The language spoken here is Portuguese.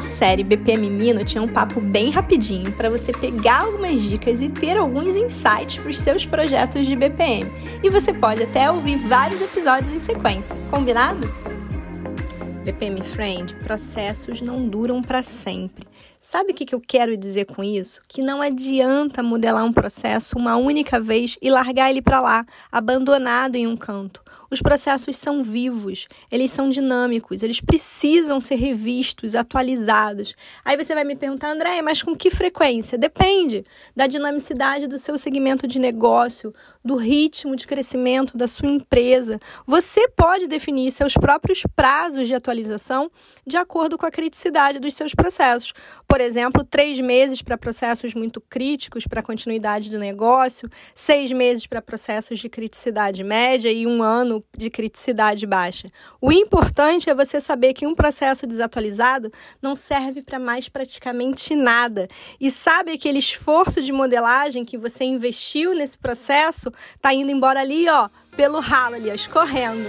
Série BPM Mino tinha um papo bem rapidinho para você pegar algumas dicas e ter alguns insights para os seus projetos de BPM. E você pode até ouvir vários episódios em sequência, combinado? BPM Friend, processos não duram para sempre. Sabe o que eu quero dizer com isso? Que não adianta modelar um processo uma única vez e largar ele para lá, abandonado em um canto. Os processos são vivos, eles são dinâmicos, eles precisam ser revistos, atualizados. Aí você vai me perguntar, André, mas com que frequência? Depende da dinamicidade do seu segmento de negócio, do ritmo de crescimento da sua empresa. Você pode definir seus próprios prazos de atualização de acordo com a criticidade dos seus processos. Por exemplo, três meses para processos muito críticos para continuidade do negócio, seis meses para processos de criticidade média e um ano de criticidade baixa. O importante é você saber que um processo desatualizado não serve para mais praticamente nada. E sabe aquele esforço de modelagem que você investiu nesse processo está indo embora ali, ó, pelo ralo ali, ó, escorrendo.